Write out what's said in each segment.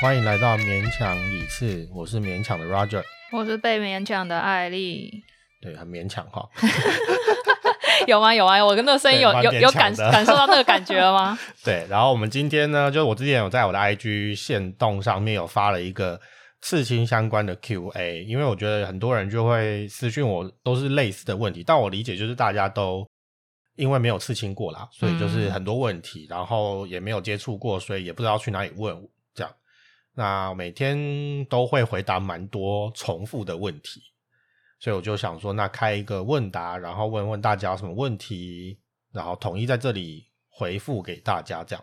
欢迎来到勉强一次，我是勉强的 Roger，我是被勉强的艾丽。对，很勉强哈。有吗？有啊？我跟那个声音有有有感感受到那个感觉了吗？对，然后我们今天呢，就是我之前有在我的 IG 线动上面有发了一个刺青相关的 QA，因为我觉得很多人就会私讯我，都是类似的问题，但我理解就是大家都因为没有刺青过啦，所以就是很多问题，然后也没有接触过，所以也不知道去哪里问。那每天都会回答蛮多重复的问题。所以我就想说，那开一个问答，然后问问大家什么问题，然后统一在这里回复给大家。这样，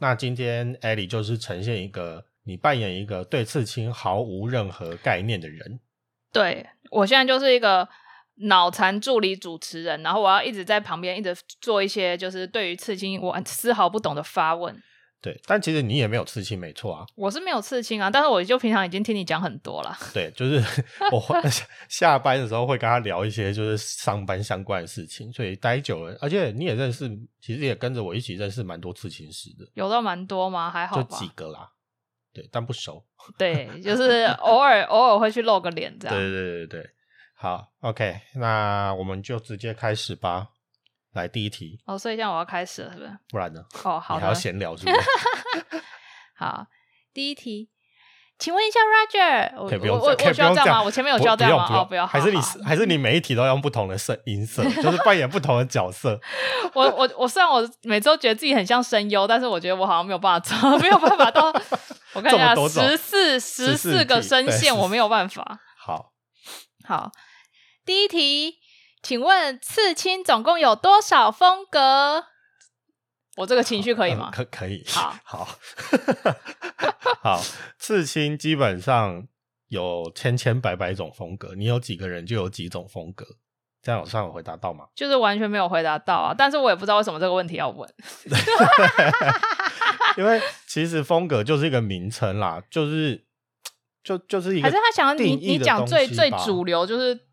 那今天艾莉就是呈现一个你扮演一个对刺青毫无任何概念的人。对我现在就是一个脑残助理主持人，然后我要一直在旁边一直做一些就是对于刺青我丝毫不懂的发问。对，但其实你也没有刺青，没错啊。我是没有刺青啊，但是我就平常已经听你讲很多了。对，就是 我下班的时候会跟他聊一些就是上班相关的事情，所以待久了，而且你也认识，其实也跟着我一起认识蛮多刺青师的。有到蛮多吗？还好吧，就几个啦。对，但不熟。对，就是 偶尔偶尔会去露个脸这样。对对对对对，好，OK，那我们就直接开始吧。来第一题哦，所以现在我要开始了，是不是？不然呢？哦，好，你还要闲聊是不是？好，第一题，请问一下，Roger，可以不用，我我需要这样吗？我前面有需要这样吗？哦，不要，还是你还是你每一题都用不同的色音色，就是扮演不同的角色。我我我虽然我每周觉得自己很像声优，但是我觉得我好像没有办法做，没有办法到我看一下十四十四个声线，我没有办法。好，好，第一题。请问刺青总共有多少风格？我这个情绪可以吗？可可以。好，好，好。刺青基本上有千千百百种风格，你有几个人就有几种风格。这样有算有回答到吗？就是完全没有回答到啊！但是我也不知道为什么这个问题要问。因为其实风格就是一个名称啦，就是就就是一个，还是他想要你你讲最最主流就是。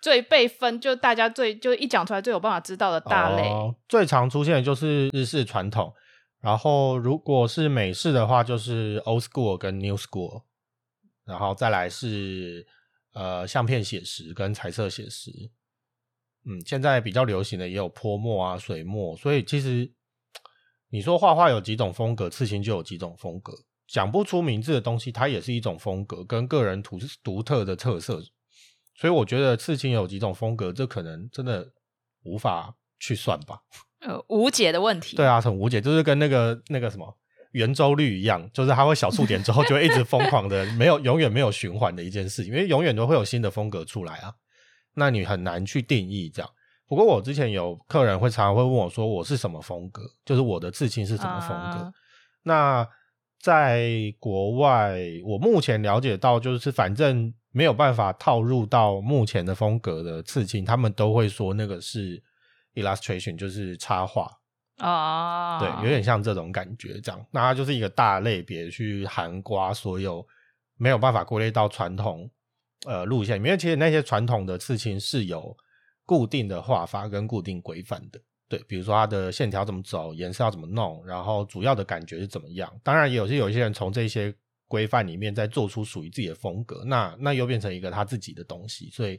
最被分就大家最就一讲出来最有办法知道的大类，最常出现的就是日式传统，然后如果是美式的话，就是 old school 跟 new school，然后再来是呃相片写实跟彩色写实，嗯，现在比较流行的也有泼墨啊、水墨，所以其实你说画画有几种风格，刺青就有几种风格，讲不出名字的东西，它也是一种风格跟个人独独特的特色。所以我觉得刺青有几种风格，这可能真的无法去算吧。呃，无解的问题。对啊，很无解，就是跟那个那个什么圆周率一样，就是它会小数点之后就会一直疯狂的，没有永远没有循环的一件事情，因为永远都会有新的风格出来啊。那你很难去定义这样。不过我之前有客人会常常会问我说，我是什么风格？就是我的刺青是什么风格？那在国外，我目前了解到就是反正。没有办法套入到目前的风格的刺青，他们都会说那个是 illustration，就是插画啊，对，有点像这种感觉这样。那它就是一个大类别去涵刮所有没有办法归类到传统呃路线，因为其实那些传统的刺青是有固定的画法跟固定规范的，对，比如说它的线条怎么走，颜色要怎么弄，然后主要的感觉是怎么样。当然，有些有一些人从这些。规范里面再做出属于自己的风格，那那又变成一个他自己的东西，所以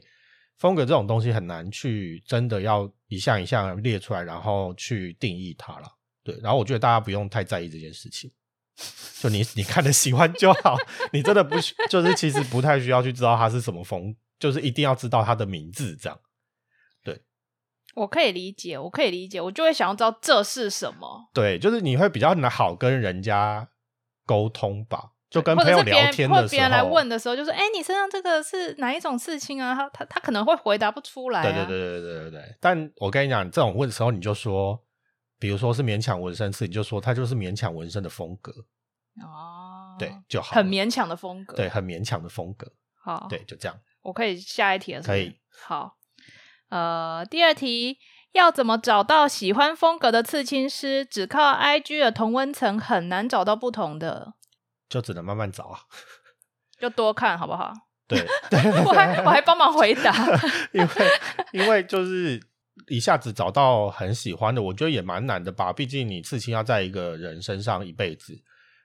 风格这种东西很难去真的要一项一项列出来，然后去定义它了。对，然后我觉得大家不用太在意这件事情，就你你看的喜欢就好，你真的不需就是其实不太需要去知道它是什么风，就是一定要知道它的名字这样。对，我可以理解，我可以理解，我就会想要知道这是什么。对，就是你会比较好跟人家沟通吧。就跟朋友聊天的时候，别人来问的时候，就说：“哎，你身上这个是哪一种刺青啊？”他他他可能会回答不出来。对对对对对对对。但我跟你讲，这种问的时候，你就说，比如说是勉强纹身刺，你就说他就是勉强纹身的风格。哦，对就好。很勉强的风格。对，很勉强的风格。好，对，就这样。我可以下一题了。可以。好，呃，第二题，要怎么找到喜欢风格的刺青师？只靠 IG 的同温层很难找到不同的。就只能慢慢找啊，就多看好不好？对，对我还我还帮忙回答，因为因为就是一下子找到很喜欢的，我觉得也蛮难的吧。毕竟你刺青要在一个人身上一辈子，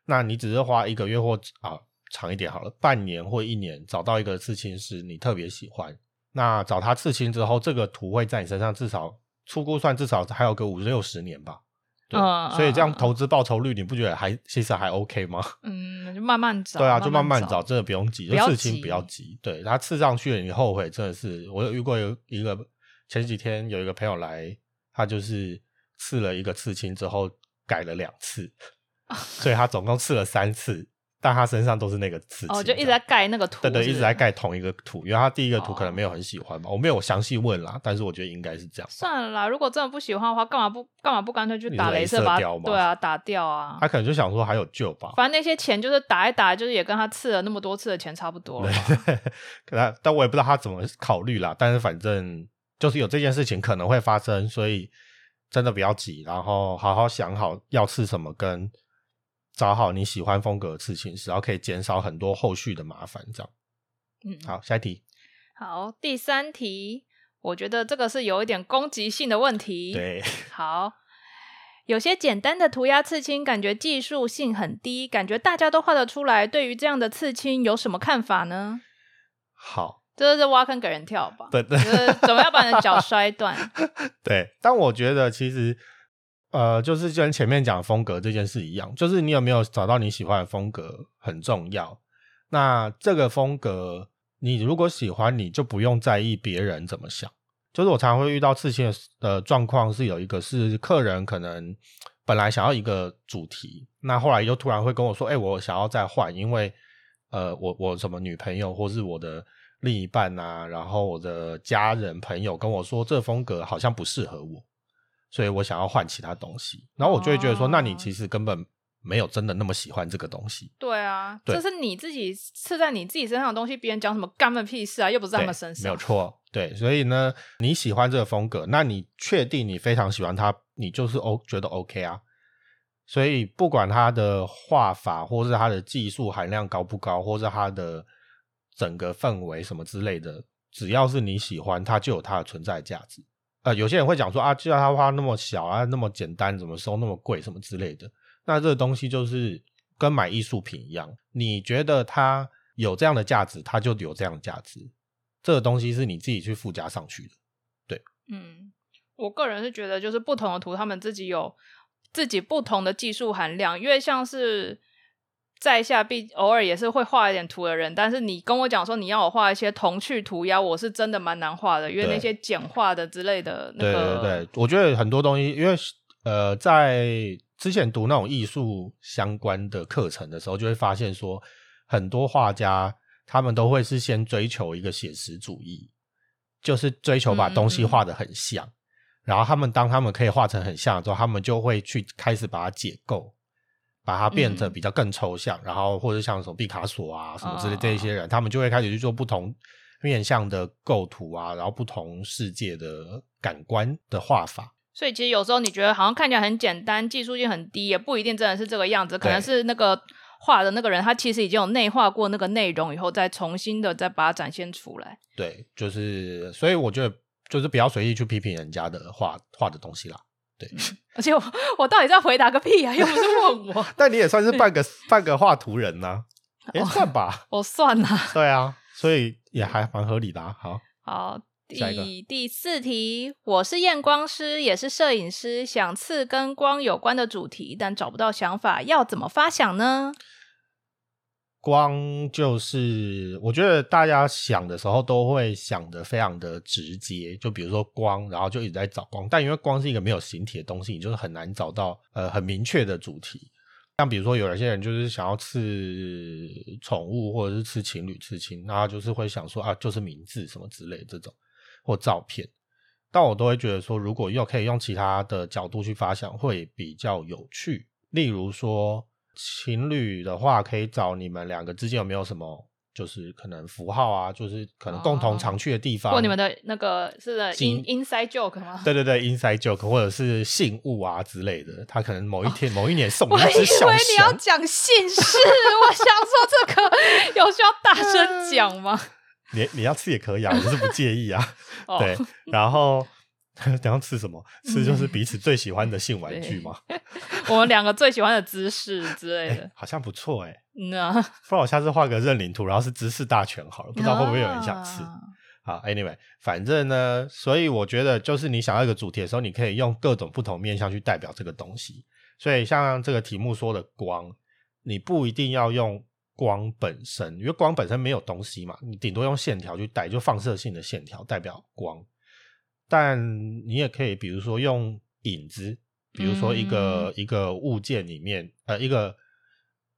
那你只是花一个月或啊长一点好了，半年或一年找到一个刺青师，你特别喜欢，那找他刺青之后，这个图会在你身上至少初估算至少还有个五六十年吧。对，所以这样投资报酬率，你不觉得还其实还 OK 吗？嗯，就慢慢找。对啊，就慢慢找，真的不用急，就刺青不要急。对，他刺上去了，你后悔真的是。我有遇过有一个前几天有一个朋友来，他就是刺了一个刺青之后改了两次，所以他总共刺了三次。但他身上都是那个刺青，哦，就一直在盖那个图，对对，一直在盖同一个图，因为他第一个图可能没有很喜欢吧，我没有详细问啦，但是我觉得应该是这样。算了啦，如果真的不喜欢的话，干嘛不干嘛不干脆去打镭射把对啊打掉啊？他可能就想说还有救吧，反正那些钱就是打一打，就是也跟他刺了那么多次的钱差不多了。可能，但我也不知道他怎么考虑啦。但是反正就是有这件事情可能会发生，所以真的不要急，然后好好想好要刺什么跟。找好你喜欢风格的刺青师，然后可以减少很多后续的麻烦。这样，嗯，好，下一题。好，第三题，我觉得这个是有一点攻击性的问题。对，好，有些简单的涂鸦刺青，感觉技术性很低，感觉大家都画得出来。对于这样的刺青，有什么看法呢？好，这是挖坑给人跳吧？对对，怎么要把你的脚摔断？对，但我觉得其实。呃，就是跟前面讲风格这件事一样，就是你有没有找到你喜欢的风格很重要。那这个风格，你如果喜欢，你就不用在意别人怎么想。就是我常常会遇到刺青的状况，是有一个是客人可能本来想要一个主题，那后来又突然会跟我说：“哎，我想要再换，因为呃，我我什么女朋友或是我的另一半啊，然后我的家人朋友跟我说，这风格好像不适合我。”所以我想要换其他东西，然后我就会觉得说，那你其实根本没有真的那么喜欢这个东西。对啊，这是你自己刺在你自己身上的东西，别人讲什么干们屁事啊？又不是他们身上。没有错，对，所以呢，你喜欢这个风格，那你确定你非常喜欢它，你就是 O 觉得 OK 啊。所以不管它的画法，或是它的技术含量高不高，或是它的整个氛围什么之类的，只要是你喜欢，它就有它的存在价值。呃，有些人会讲说啊，既然他画那么小啊，那么简单，怎么收那么贵，什么之类的。那这个东西就是跟买艺术品一样，你觉得它有这样的价值，它就有这样的价值。这个东西是你自己去附加上去的。对，嗯，我个人是觉得，就是不同的图，他们自己有自己不同的技术含量，因为像是。在下必偶尔也是会画一点图的人，但是你跟我讲说你要我画一些童趣涂鸦，我是真的蛮难画的，因为那些简化的之类的那个。对对对，我觉得很多东西，因为呃，在之前读那种艺术相关的课程的时候，就会发现说，很多画家他们都会是先追求一个写实主义，就是追求把东西画的很像，然后他们当他们可以画成很像之后，他们就会去开始把它解构。把它变得比较更抽象，然后或者像什么毕卡索啊什么之类这一些人，他们就会开始去做不同面向的构图啊，然后不同世界的感官的画法。所以其实有时候你觉得好像看起来很简单，技术性很低，也不一定真的是这个样子，可能是那个画的那个人他其实已经有内化过那个内容以后，再重新的再把它展现出来。对，就是所以我觉得就是不要随意去批评人家的画画的东西啦。对，而且我 我到底在回答个屁啊？又不是问我。但你也算是半个半个画图人呐，哎，算吧，我算啊。对啊，所以也还蛮合理的。好，好，第第四题，我是验光师，也是摄影师，想刺跟光有关的主题，但找不到想法，要怎么发想呢？光就是，我觉得大家想的时候都会想的非常的直接，就比如说光，然后就一直在找光，但因为光是一个没有形体的东西，你就是很难找到呃很明确的主题。像比如说有一些人就是想要刺宠物或者是刺情侣刺青，然后就是会想说啊，就是名字什么之类这种或照片，但我都会觉得说，如果又可以用其他的角度去发想，会比较有趣。例如说。情侣的话，可以找你们两个之间有没有什么，就是可能符号啊，就是可能共同常去的地方。或你们的那个是 in inside joke 吗？对对对，inside joke 或者是信物啊之类的。他可能某一天某一年 送你一只小熊。我以为你要讲姓氏，我想说这个 有需要大声讲吗？你你要吃也可以啊，我是不介意啊。对，然后等下吃什么？吃就是彼此最喜欢的性玩具吗？我们两个最喜欢的姿势之类的，好像不错哎。嗯啊，不然我下次画个认领图，然后是姿势大全好了，不知道会不会有人想吃。好，Anyway，反正呢，所以我觉得就是你想要一个主题的时候，你可以用各种不同面向去代表这个东西。所以像这个题目说的光，你不一定要用光本身，因为光本身没有东西嘛，你顶多用线条去带，就放射性的线条代表光。但你也可以，比如说用影子，比如说一个一个物件里面，呃，一个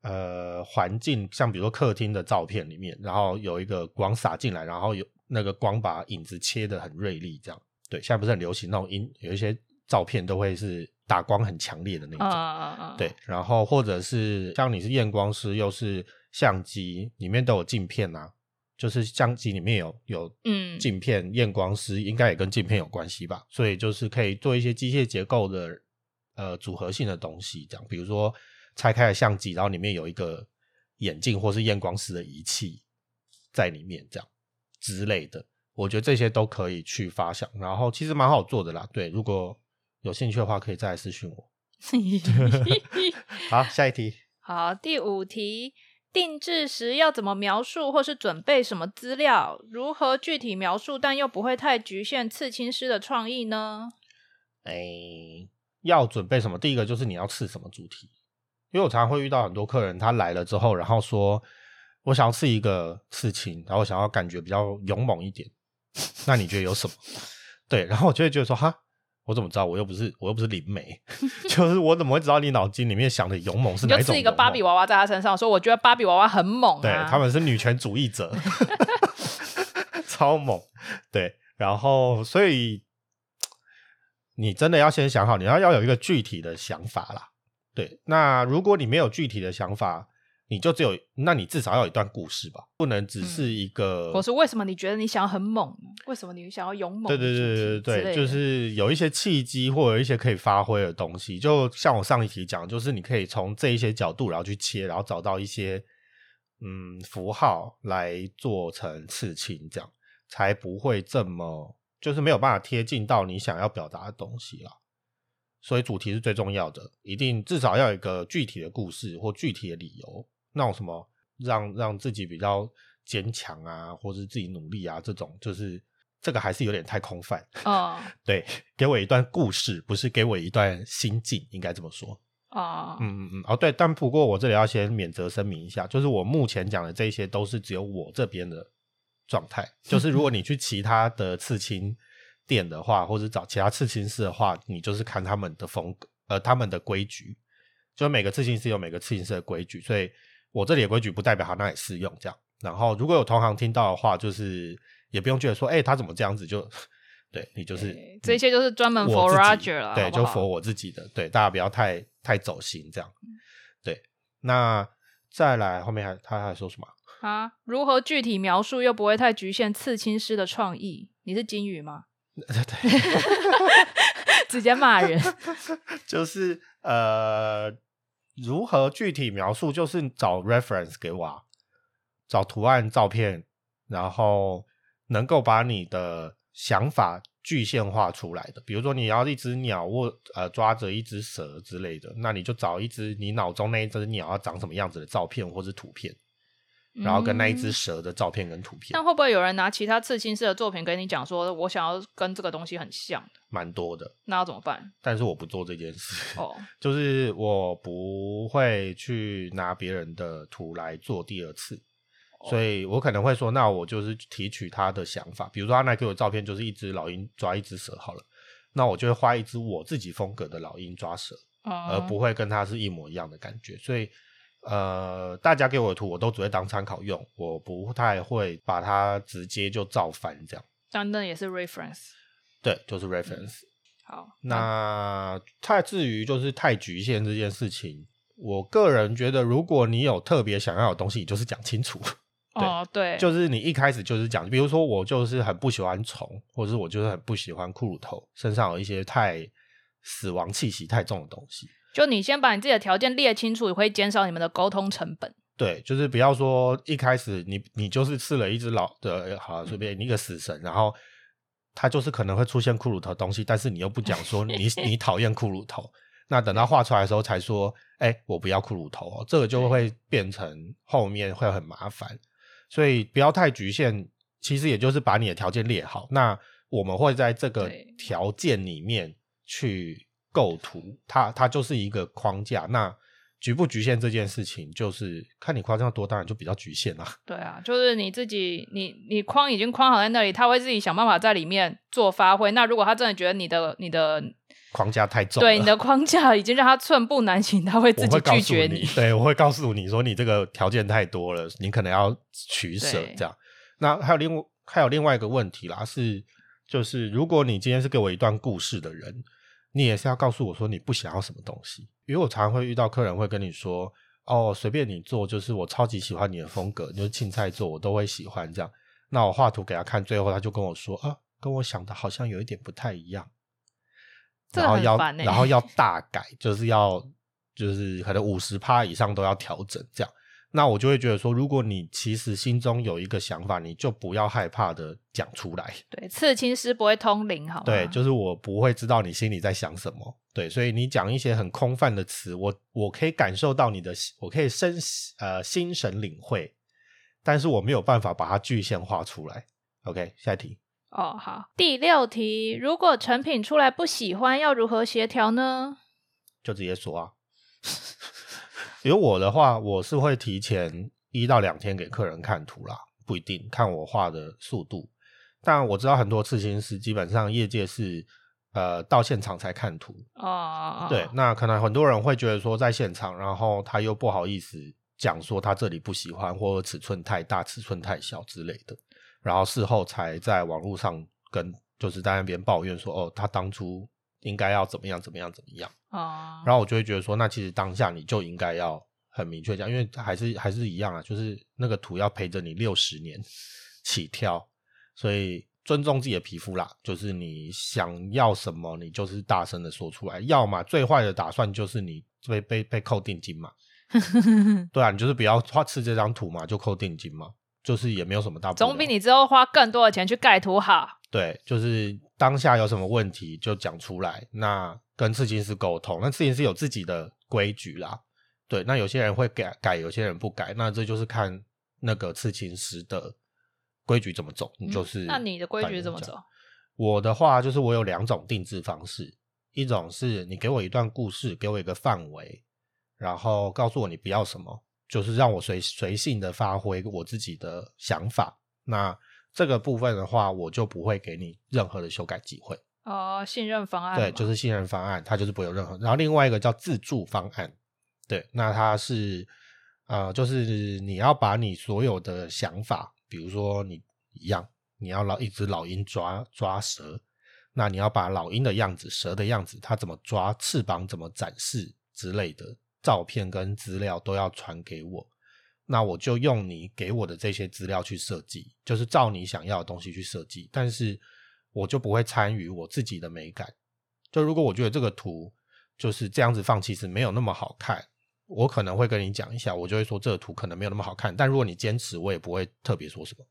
呃环境，像比如说客厅的照片里面，然后有一个光洒进来，然后有。那个光把影子切的很锐利，这样对。现在不是很流行那种影，有一些照片都会是打光很强烈的那种，对。然后或者是像你是验光师，又是相机里面都有镜片啊，就是相机里面有有嗯镜片，验光师应该也跟镜片有关系吧？所以就是可以做一些机械结构的呃组合性的东西，这样。比如说拆开了相机，然后里面有一个眼镜或是验光师的仪器在里面，这样。之类的，我觉得这些都可以去发想，然后其实蛮好做的啦。对，如果有兴趣的话，可以再来私讯我。好，下一题。好，第五题，定制时要怎么描述，或是准备什么资料？如何具体描述，但又不会太局限刺青师的创意呢？哎，要准备什么？第一个就是你要刺什么主题，因为我常常会遇到很多客人，他来了之后，然后说。我想要刺一个刺青，然后想要感觉比较勇猛一点。那你觉得有什么？对，然后我就会觉得说，哈，我怎么知道？我又不是，我又不是灵媒，就是我怎么会知道你脑筋里面想的勇猛是哪种？是一个芭比娃娃在他身上，说我觉得芭比娃娃很猛。对，他们是女权主义者，超猛。对，然后所以你真的要先想好，你要要有一个具体的想法啦。对，那如果你没有具体的想法，你就只有，那你至少要有一段故事吧，不能只是一个。我说为什么你觉得你想要很猛？为什么你想要勇猛？对对对对对，就是有一些契机或者一些可以发挥的东西。就像我上一题讲，就是你可以从这一些角度，然后去切，然后找到一些嗯符号来做成刺青，这样才不会这么就是没有办法贴近到你想要表达的东西了。所以主题是最重要的，一定至少要有一个具体的故事或具体的理由。那种什么让让自己比较坚强啊，或者是自己努力啊，这种就是这个还是有点太空泛哦。对，给我一段故事，不是给我一段心境，应该这么说哦。嗯嗯嗯，哦对，但不过我这里要先免责声明一下，就是我目前讲的这些都是只有我这边的状态，就是如果你去其他的刺青店的话，或者找其他刺青师的话，你就是看他们的风格，呃，他们的规矩，就每个刺青师有每个刺青师的规矩，所以。我这里的规矩不代表他那里适用，这样。然后如果有同行听到的话，就是也不用觉得说，哎，他怎么这样子？就对你就是这些就是专门 for Roger 了，对，就 for 我自己的。对，大家不要太太走心，这样。对，那再来后面还他还说什么啊？如何具体描述又不会太局限刺青师的创意？你是金鱼吗？对，直接骂人，就是呃。如何具体描述？就是找 reference 给我，啊找图案、照片，然后能够把你的想法具现化出来的。比如说，你要一只鸟或呃抓着一只蛇之类的，那你就找一只你脑中那一只鸟要长什么样子的照片或是图片。然后跟那一只蛇的照片跟图片，那会不会有人拿其他刺青师的作品跟你讲说，我想要跟这个东西很像？蛮多的，那要怎么办？但是我不做这件事，哦，就是我不会去拿别人的图来做第二次，所以我可能会说，那我就是提取他的想法，比如说他那给我照片就是一只老鹰抓一只蛇好了，那我就会画一只我自己风格的老鹰抓蛇，而不会跟他是一模一样的感觉，所以。呃，大家给我的图，我都只会当参考用，我不太会把它直接就照翻这样。但那也是 reference，对，就是 reference。好，那太至于就是太局限这件事情，我个人觉得，如果你有特别想要的东西，你就是讲清楚。哦，对，就是你一开始就是讲，比如说我就是很不喜欢虫，或者是我就是很不喜欢骷髅头，身上有一些太死亡气息太重的东西。就你先把你自己的条件列清楚，也会减少你们的沟通成本。对，就是不要说一开始你你就是试了一只老的，好随便一个死神，然后他就是可能会出现骷髅头东西，但是你又不讲说你 你讨厌骷髅头，那等到画出来的时候才说，哎，我不要骷髅头哦，这个就会变成后面会很麻烦，所以不要太局限，其实也就是把你的条件列好，那我们会在这个条件里面去构图，它它就是一个框架，那局不局限这件事情，就是看你夸张多，当然就比较局限啦。对啊，就是你自己，你你框已经框好在那里，他会自己想办法在里面做发挥。那如果他真的觉得你的你的框架太重，对你的框架已经让他寸步难行，他会自己拒绝你，对我会告诉你说你这个条件太多了，你可能要取舍这样。那还有另外还有另外一个问题啦，是就是如果你今天是给我一段故事的人，你也是要告诉我说你不想要什么东西，因为我常常会遇到客人会跟你说，哦，随便你做，就是我超级喜欢你的风格，就是青菜做我都会喜欢这样。那我画图给他看，最后他就跟我说啊，跟我想的好像有一点不太一样。然后要欸然后要大改，就是要就是可能五十趴以上都要调整这样。那我就会觉得说，如果你其实心中有一个想法，你就不要害怕的讲出来。对刺青师不会通灵，好吗？对，就是我不会知道你心里在想什么。对，所以你讲一些很空泛的词，我我可以感受到你的，我可以身呃心神领会，但是我没有办法把它具象化出来。OK，下一题。哦，好。第六题，如果成品出来不喜欢，要如何协调呢？就直接说啊。因为我的话，我是会提前一到两天给客人看图啦，不一定看我画的速度。但我知道很多刺青师基本上业界是呃到现场才看图，哦，对，那可能很多人会觉得说在现场，然后他又不好意思讲说他这里不喜欢，或者尺寸太大、尺寸太小之类的，然后事后才在网络上跟就是在那边抱怨说，哦，他当初应该要怎么样怎么样怎么样。哦，然后我就会觉得说，那其实当下你就应该要很明确讲，因为还是还是一样啊，就是那个图要陪着你六十年起跳，所以尊重自己的皮肤啦，就是你想要什么，你就是大声的说出来。要么最坏的打算就是你被被被扣定金嘛，对啊，你就是不要花吃这张图嘛，就扣定金嘛，就是也没有什么大不了。总比你之后花更多的钱去盖图好。对，就是当下有什么问题就讲出来，那跟刺青师沟通。那刺青师有自己的规矩啦，对，那有些人会改改，有些人不改，那这就是看那个刺青师的规矩怎么走，你就是、嗯那你的规矩怎么走？？我的话就是我有两种定制方式，一种是你给我一段故事，给我一个范围，然后告诉我你不要什么，就是让我随随性的发挥我自己的想法。那这个部分的话，我就不会给你任何的修改机会。哦，信任方案对，就是信任方案，它就是不会有任何。然后另外一个叫自助方案，对，那它是呃，就是你要把你所有的想法，比如说你一样，你要老一只老鹰抓抓蛇，那你要把老鹰的样子、蛇的样子，它怎么抓、翅膀怎么展示之类的照片跟资料都要传给我。那我就用你给我的这些资料去设计，就是照你想要的东西去设计，但是我就不会参与我自己的美感。就如果我觉得这个图就是这样子放，其实没有那么好看，我可能会跟你讲一下，我就会说这个图可能没有那么好看。但如果你坚持，我也不会特别说什么。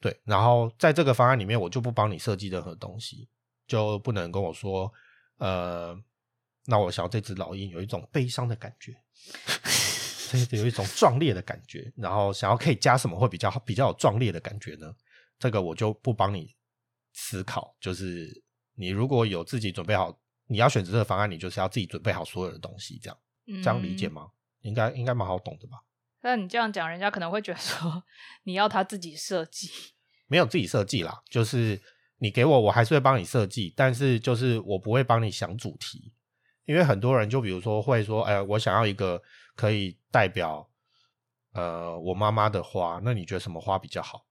对，然后在这个方案里面，我就不帮你设计任何东西，就不能跟我说，呃，那我想要这只老鹰有一种悲伤的感觉。这有一种壮烈的感觉，然后想要可以加什么会比较比较有壮烈的感觉呢？这个我就不帮你思考。就是你如果有自己准备好，你要选择这个方案，你就是要自己准备好所有的东西，这样这这样理解？吗？应该应该蛮好懂的吧？那你这样讲，人家可能会觉得说你要他自己设计。没有自己设计啦，就是你给我，我还是会帮你设计，但是就是我不会帮你想主题，因为很多人就比如说会说，哎，我想要一个可以代表呃我妈妈的花，那你觉得什么花比较好？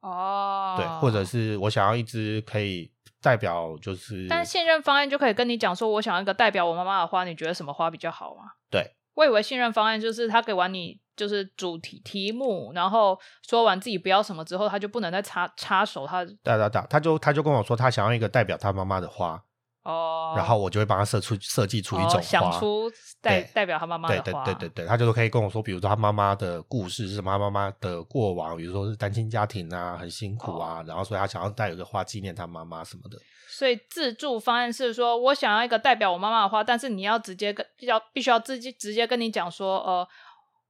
哦，对，或者是我想要一支可以代表就是，但信任方案就可以跟你讲说，我想要一个代表我妈妈的花，你觉得什么花比较好吗？对我以为信任方案就是他给完你就是主题题目，然后说完自己不要什么之后，他就不能再插插手他。对对对，他就他就跟我说他想要一个代表他妈妈的花，哦，然后我就会帮他设出设计出一种哦想。出代代表他妈妈对对的话，对对对，他就是可以跟我说，比如说他妈妈的故事是什么，他妈妈的过往，比如说是单亲家庭啊，很辛苦啊，哦然后所以他想要带有个花纪念他妈妈什么的。所以自助方案是说，我想要一个代表我妈妈的花，但是你要直接跟要必须要直接直接跟你讲说，呃，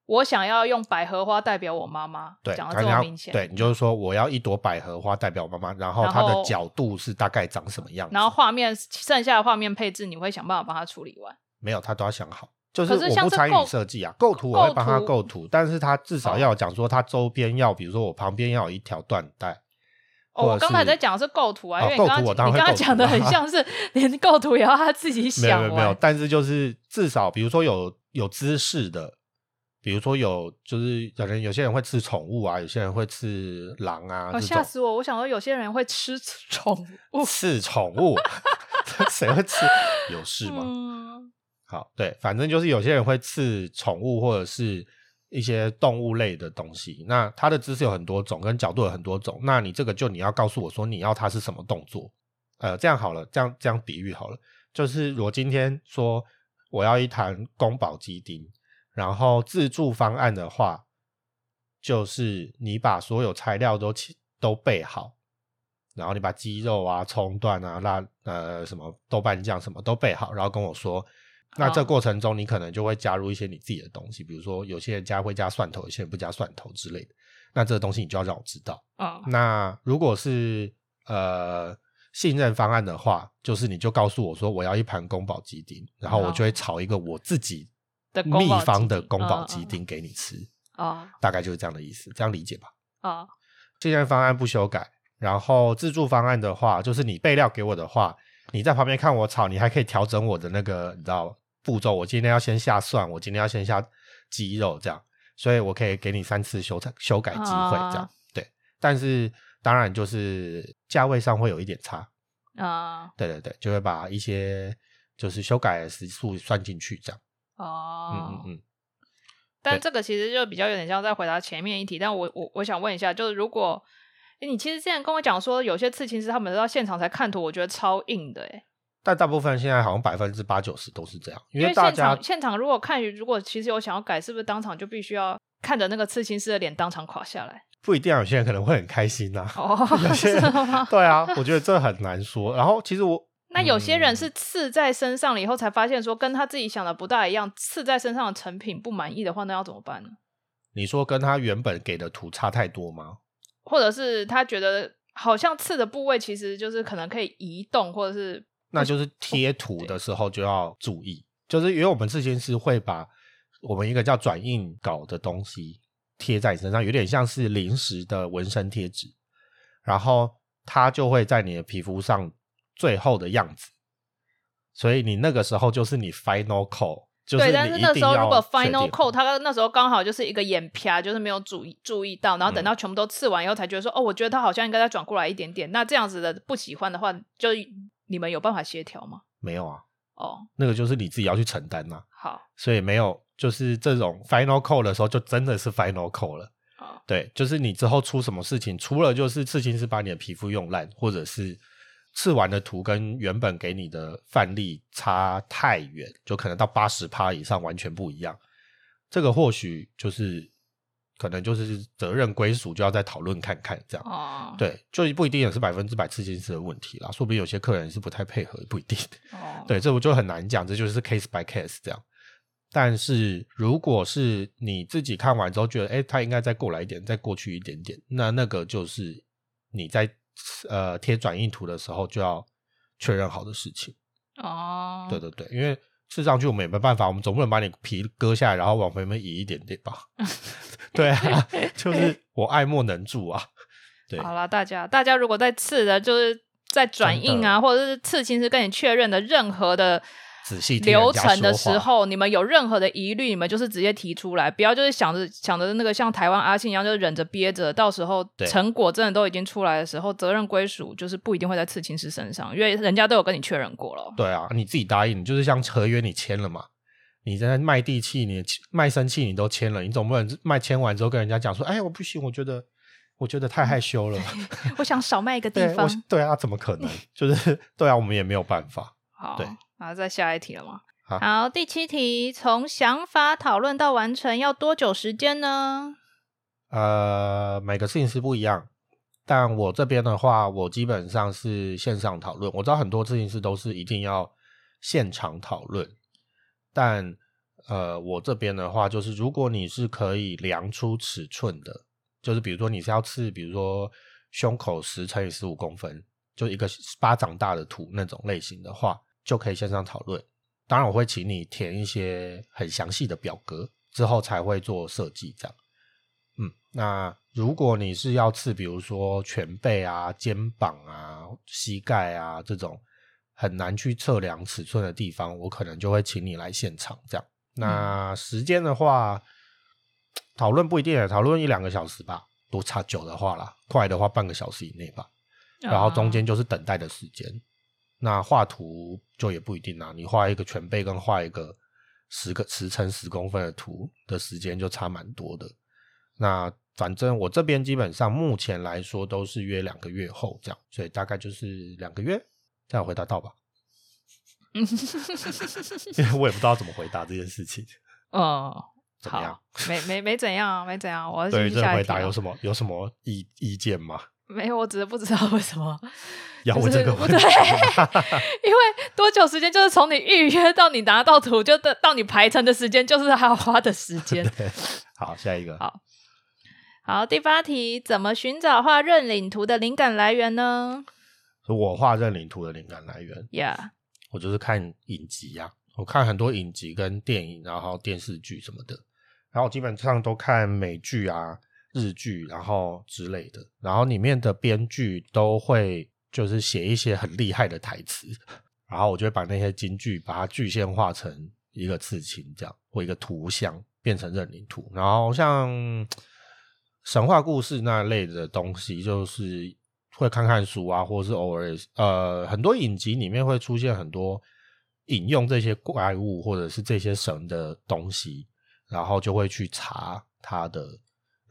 我想要用百合花代表我妈妈，对，这么明显，对你就是说我要一朵百合花代表妈妈，然后它的角度是大概长什么样子，然后画面剩下的画面配置，你会想办法帮他处理完。没有他都要想好。就是我不参与设计啊，构图我会帮他构图但是他至少哦要讲说他周边要，比如说我旁边要有一条缎带。哦，我刚才在讲的是构图啊，哦因为你刚构图我刚讲的很啊像是 连构图也要他自己想没有没有，但是就是至少比如说有有姿势的，比如说有就是可能有些人会吃宠物啊，有些人会吃狼啊，吓死我！我想说有些人会吃 宠物，吃宠物，谁会吃？有事吗？嗯，好，对，反正就是有些人会吃宠物或者是一些动物类的东西。那它的姿势有很多种，跟角度有很多种。那你这个就你要告诉我说你要它是什么动作。呃，这样好了，这样这样比喻好了，就是我今天说我要一坛宫保鸡丁，然后自助方案的话，就是你把所有材料都起都备好，然后你把鸡肉啊、葱段啊、辣呃什么豆瓣酱什么都备好，然后跟我说。那这哦过程中，你可能就会加入一些你自己的东西，比如说有些人加会加蒜头，有些人不加蒜头之类的。那这个东西你就要让我知道。嗯，那如果是呃信任方案的话，就是你就告诉我说我要一盘宫保鸡丁，然后我就会炒一个我自己的秘方的丁宫保鸡丁给你吃，哦大概就是这样的意思，这样理解吧？啊信任方案不修改，然后自助方案的话，就是你备料给我的话，你在旁边看我炒，你还可以调整我的那个你知道步骤。我今天要先下蒜，我今天要先下鸡肉，这样，所以我可以给你三次修改修改机会，这样、啊对。但是当然就是价位上会有一点差，啊对对对，就会把一些就是修改的时速算进去，这样。哦，嗯嗯嗯，但这个其实就比较有点像在回答前面一题，但我我我想问一下，就是如果诶你其实之前跟我讲说，有些刺青师他们都到现场才看图，我觉得超硬的哎，但大部分现在好像百分之八九十都是这样，因因为现场现场如果看，如果其实有想要改，是不是当场就必须要看着那个刺青师的脸当场垮下来？不一定啊，有些人可能会很开心呐、哦 有些是人吗？对啊，我觉得这很难说。然后其实我那有些人嗯是刺在身上了以后才发现说跟他自己想的不大一样，刺在身上的成品不满意的话，那要怎么办呢？你说跟他原本给的图差太多吗？或者是他觉得好像刺的部位其实就是可能可以移动，或者是那就是贴图的时候就要注意，就是因为我们刺青师会把我们一个叫转印稿的东西贴在你身上，有点像是临时的纹身贴纸，然后它就会在你的皮肤上最后的样子，所以你那个时候就是你 final call，就是对，但是那时候如果 final call，他那时候刚好就是一个眼啪，就是没有注意注意到，然后等嗯到全部都刺完以后，才觉得说，哦，我觉得他好像应该再转过来一点点。那这样子的不喜欢的话，就你们有办法协调吗？没有啊，哦，那个就是你自己要去承担呐、好，所以没有就是这种 final call 的时候，就真的是 final call 了。好，对，就是你之后出什么事情，除了就是刺青师把你的皮肤用烂，或者是刺完的图跟原本给你的范例差太远，就可能到八十趴以上完全不一样。这个或许就是可能就是责任归属，就要再讨论看看这样。哦，，对，就不一定也是百分之百刺青师的问题啦，说不定有些客人是不太配合，也不一定。哦，对，这我就很难讲，这就是 case by case 这样。但是如果是你自己看完之后觉得，哎，他应该再过来一点，再过去一点点，那那个就是你在呃贴转印图的时候就要确认好的事情。哦，对对对，因为刺上去我们也没办法，我们总不能把你皮割下来，然后往旁边移一点点吧？对啊，就 是我爱莫能助啊。对，好了，大家大家如果在刺的，就是在转印啊，或者是刺青师跟你确认的任何的仔细听流程的时候，你们有任何的疑虑，你们就是直接提出来，不要就是想着想着那个像台湾阿信一样，就是忍着憋着，到时候对成果真的都已经出来的时候，责任归属就是不一定会在刺青师身上，因为人家都有跟你确认过了。对啊，你自己答应，你就是像合约你签了嘛，你在卖地契、你卖身契你都签了，你总不能卖签完之后跟人家讲说，哎，我不行，我觉得我觉得太害羞了。我想少卖一个地，方我，对啊，怎么可能？就是对啊，我们也没有办法。好，对然后再下一题了吗？好第七题，从想法讨论到完成要多久时间呢？呃，每个摄影师不一样，但我这边的话，我基本上是线上讨论。我知道很多摄影师都是一定要现场讨论，但呃，我这边的话，就是如果你是可以量出尺寸的，就是比如说你是要刺，比如说胸口十乘以十五公分，就一个巴掌大的图那种类型的话，就可以线上讨论。当然，我会请你填一些很详细的表格，之后才会做设计这样。嗯，那如果你是要刺，比如说全背啊、肩膀啊、膝盖啊这种很难去测量尺寸的地方，我可能就会请你来现场这样。那时间的话，讨论不一定，讨论一两个小时吧，多差久的话啦，快的话半个小时以内吧。然后中间就是等待的时间。那画图就也不一定啦，你画一个全背跟画一个十个十乘十公分的图的时间就差蛮多的。那反正我这边基本上目前来说都是约两个月后这样，所以大概就是两个月，这样回答到吧？因为我也不知道怎么回答这件事情。哦，怎么样好，没没没怎样，没怎样。我要对于这回答有什么有什么意意见吗？没有，我只是不知道为什么要就是问这个问题对，因为多久时间就是从你预约到你拿到图，就到到你排成的时间，就是他要花的时间。好，下一个。好。好，第八题，怎么寻找画认领图的灵感来源呢？我画认领图的灵感来源，呀我就是看影集呀、我看很多影集跟电影，然后电视剧什么的，然后我基本上都看美剧啊、日剧，然后之类的，然后里面的编剧都会就是写一些很厉害的台词，然后我就会把那些金句把它具象化成一个刺青，这样或一个图像变成认领图，然后像神话故事那类的东西，就是会看看书啊，或者是偶尔呃很多影集里面会出现很多引用这些怪物或者是这些神的东西，然后就会去查它的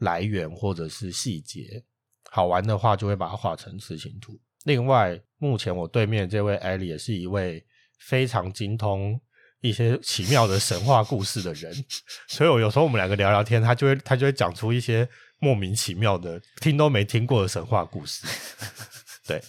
来源或者是细节。好玩的话，就会把它画成刺青图。另外，目前我对面这位艾莉也是一位非常精通一些奇妙的神话故事的人，所以我有时候我们两个聊聊天，他就会他就会讲出一些莫名其妙的听都没听过的神话故事，对，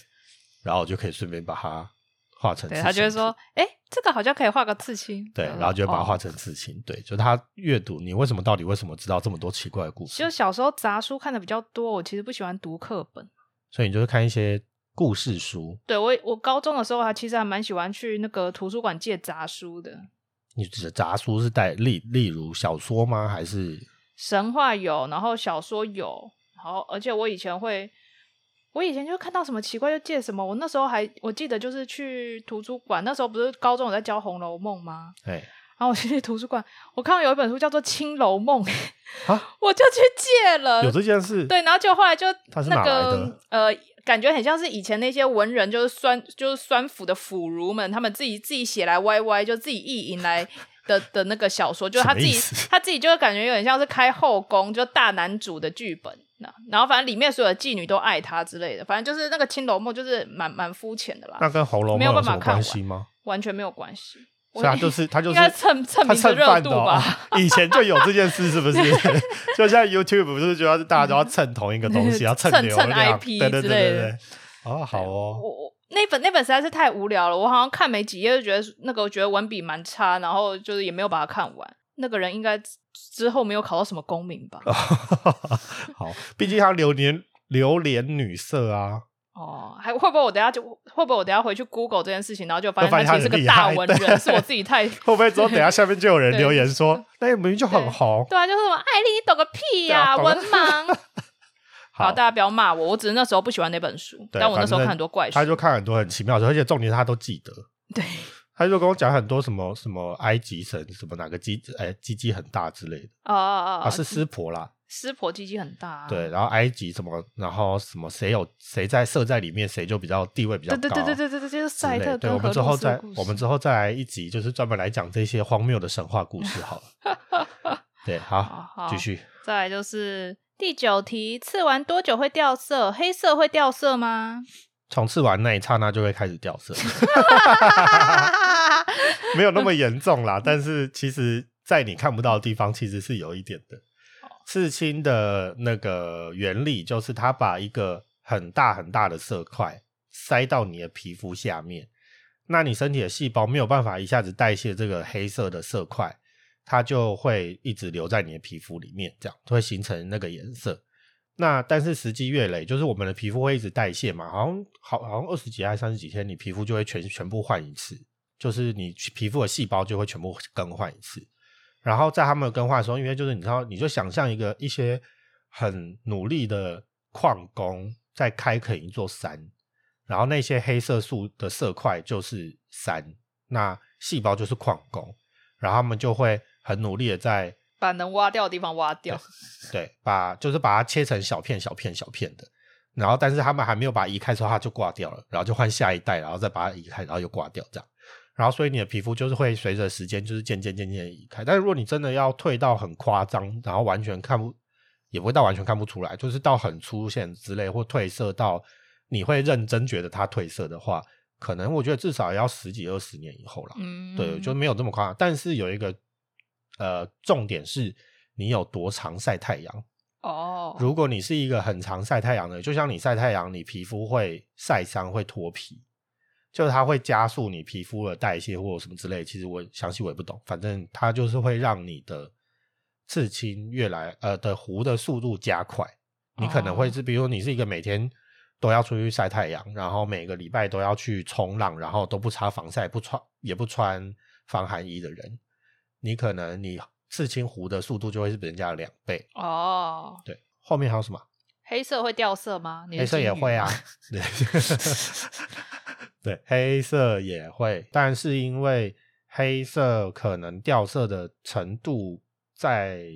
然后我就可以顺便把它画成刺对青，他就会说，哎、这个好像可以画个刺青。对，嗯然后就会把它画哦成刺青，对，就他阅读你为什么到底为什么知道这么多奇怪的故事就，小时候杂书看的比较多，我其实不喜欢读课本。所以你就是看一些故事书，对我，我高中的时候还其实还蛮喜欢去那个图书馆借杂书的。你指的杂书是带例例如小说吗？还是神话有，然后小说有，然后而且我以前会，我以前就看到什么奇怪就借什么。我那时候还我记得就是去图书馆，那时候不是高中有在教《红楼梦》吗？哎然后我去图书馆，我看到有一本书叫做《青楼梦》，啊 我就去借了。有这件事？对，然后就后来就那它是哪来个的呃，感觉很像是以前那些文人，就是酸就是酸腐的腐儒们，他们自己自己写来歪歪，就自己意淫来的 的那个小说，就是他自己他自己就会感觉有点像是开后宫，就大男主的剧本。那然后反正里面所有的妓女都爱他之类的，反正就是那个《青楼梦》就是蛮蛮肤浅的啦，那跟《红楼梦没有》有什么办法看完关系吗？完全没有关系。我是啊，就是他就是他蹭饭的、度吧。哦，以前就有这件事，是不是？就像 YouTube 不是觉得大家都要蹭同一个东西，要蹭蹭蹭流量，IP 对对对之类的对对。哦，好哦，我我那本那本实在是太无聊了，我好像看没几页就觉得那个我觉得文笔蛮差，然后就是也没有把它看完。那个人应该之后没有考到什么功名吧？好，毕竟他流年流连女色啊，哦，还会不会我等下就会不会我等下回去 Google 这件事情，然后就发现他他其实是个大文人，是我自己太 会不会之后等下下面就有人 留言说，那明明就很对红？对啊，就是什么艾丽，你懂个屁呀、啊文盲。好，大家不要骂我，我只是那时候不喜欢那本书，但我那时候看很多怪书。他就看很多很奇妙的，而且重点是他都记得。对，他就跟我讲很多什么什么埃及神什么哪个鸡哎鸡鸡很大之类的哦哦哦，啊，是湿婆啦，湿婆鸡鸡很大、啊。对，然后埃及什么，然后什么谁有谁在设在里面，谁就比较地位比较对高，对对对对对对，就是赛特跟我们之荷后再我们之后再来一集，就是专门来讲这些荒谬的神话故事好了。对，好好，好继续。再来就是第九题，刺完多久会掉色？黑色会掉色吗？从刺完那一刹那就会开始掉色，没有那么严重啦。但是其实，在你看不到的地方，其实是有一点的。刺青的那个原理就是，它把一个很大很大的色块塞到你的皮肤下面，那你身体的细胞没有办法一下子代谢这个黑色的色块，它就会一直留在你的皮肤里面，这样会形成那个颜色。那但是时机越累，就是我们的皮肤会一直代谢嘛，好像好好像二十几还三十几天，你皮肤就会全全部换一次，就是你皮肤的细胞就会全部更换一次。然后在他们更换的时候，因为就是你知道，你就想象一个一些很努力的矿工在开垦一座山，然后那些黑色素的色块就是山，那细胞就是矿工，然后他们就会很努力的在把能挖掉的地方挖掉，对，把就是把它切成小片小片小片的，然后但是他们还没有把它移开的时候，它就挂掉了，然后就换下一代，然后再把它移开，然后又挂掉这样。然后，所以你的皮肤就是会随着时间，就是渐渐渐渐移开。但是，如果你真的要退到很夸张，然后完全看不，也不会到完全看不出来，就是到很出现之类，或褪色到你会认真觉得它褪色的话，可能我觉得至少要十几二十年以后了。嗯，对，就没有这么夸张。但是有一个呃重点是，你有多长晒太阳哦。如果你是一个很常晒太阳的，就像你晒太阳，你皮肤会晒伤，会脱皮。就是它会加速你皮肤的代谢或什么之类，其实我详细我也不懂，反正它就是会让你的刺青越来呃的糊的速度加快。你可能会是，比如你是一个每天都要出去晒太阳，然后每个礼拜都要去冲浪，然后都不擦防晒、不穿也不穿防寒衣的人，你可能你刺青糊的速度就会是别人家的两倍哦。对，后面还有什么？黑色会掉色吗？黑色也会啊。对。黑色也会，但是因为黑色可能掉色的程度在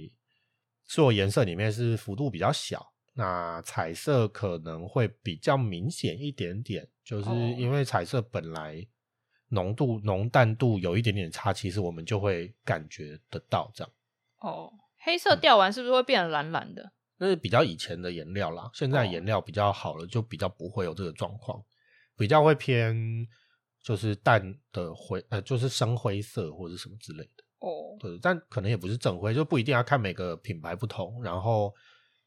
所有颜色里面是幅度比较小，那彩色可能会比较明显一点点，就是因为彩色本来浓度浓淡度有一点点差，其实我们就会感觉得到这样。哦，黑色掉完是不是会变得蓝蓝的？那是比较以前的颜料啦，现在颜料比较好了，就比较不会有这个状况。比较会偏就是淡的灰，呃，就是深灰色或者什么之类的哦。对，但可能也不是正灰，就不一定要看每个品牌不同，然后